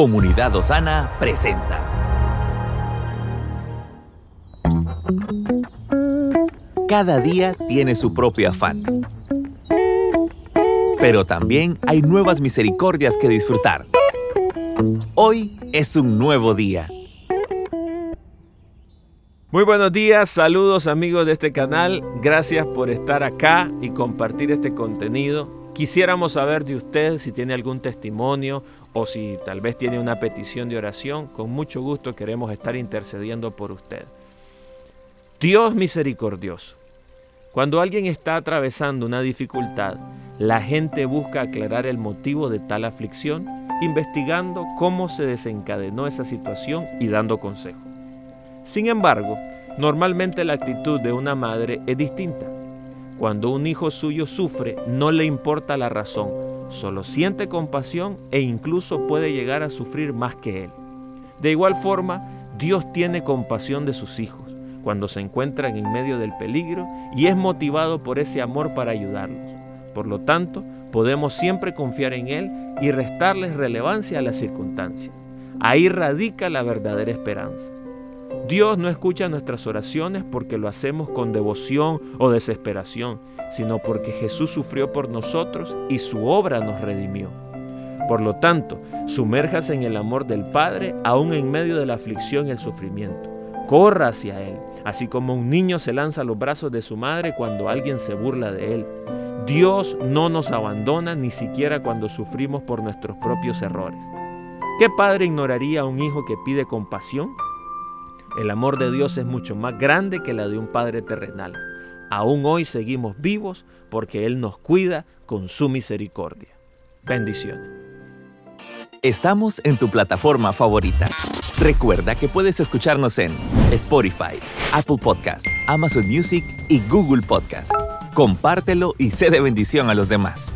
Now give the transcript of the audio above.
Comunidad Osana presenta. Cada día tiene su propio afán. Pero también hay nuevas misericordias que disfrutar. Hoy es un nuevo día. Muy buenos días, saludos amigos de este canal, gracias por estar acá y compartir este contenido. Quisiéramos saber de usted si tiene algún testimonio o si tal vez tiene una petición de oración, con mucho gusto queremos estar intercediendo por usted. Dios misericordioso. Cuando alguien está atravesando una dificultad, la gente busca aclarar el motivo de tal aflicción, investigando cómo se desencadenó esa situación y dando consejo. Sin embargo, normalmente la actitud de una madre es distinta. Cuando un hijo suyo sufre, no le importa la razón, solo siente compasión e incluso puede llegar a sufrir más que él. De igual forma, Dios tiene compasión de sus hijos cuando se encuentran en medio del peligro y es motivado por ese amor para ayudarlos. Por lo tanto, podemos siempre confiar en Él y restarles relevancia a las circunstancias. Ahí radica la verdadera esperanza. Dios no escucha nuestras oraciones porque lo hacemos con devoción o desesperación, sino porque Jesús sufrió por nosotros y su obra nos redimió. Por lo tanto, sumérjase en el amor del Padre aún en medio de la aflicción y el sufrimiento. Corra hacia Él, así como un niño se lanza a los brazos de su madre cuando alguien se burla de Él. Dios no nos abandona ni siquiera cuando sufrimos por nuestros propios errores. ¿Qué padre ignoraría a un hijo que pide compasión? El amor de Dios es mucho más grande que la de un Padre terrenal. Aún hoy seguimos vivos porque Él nos cuida con su misericordia. Bendiciones. Estamos en tu plataforma favorita. Recuerda que puedes escucharnos en Spotify, Apple Podcast, Amazon Music y Google Podcast. Compártelo y sé de bendición a los demás.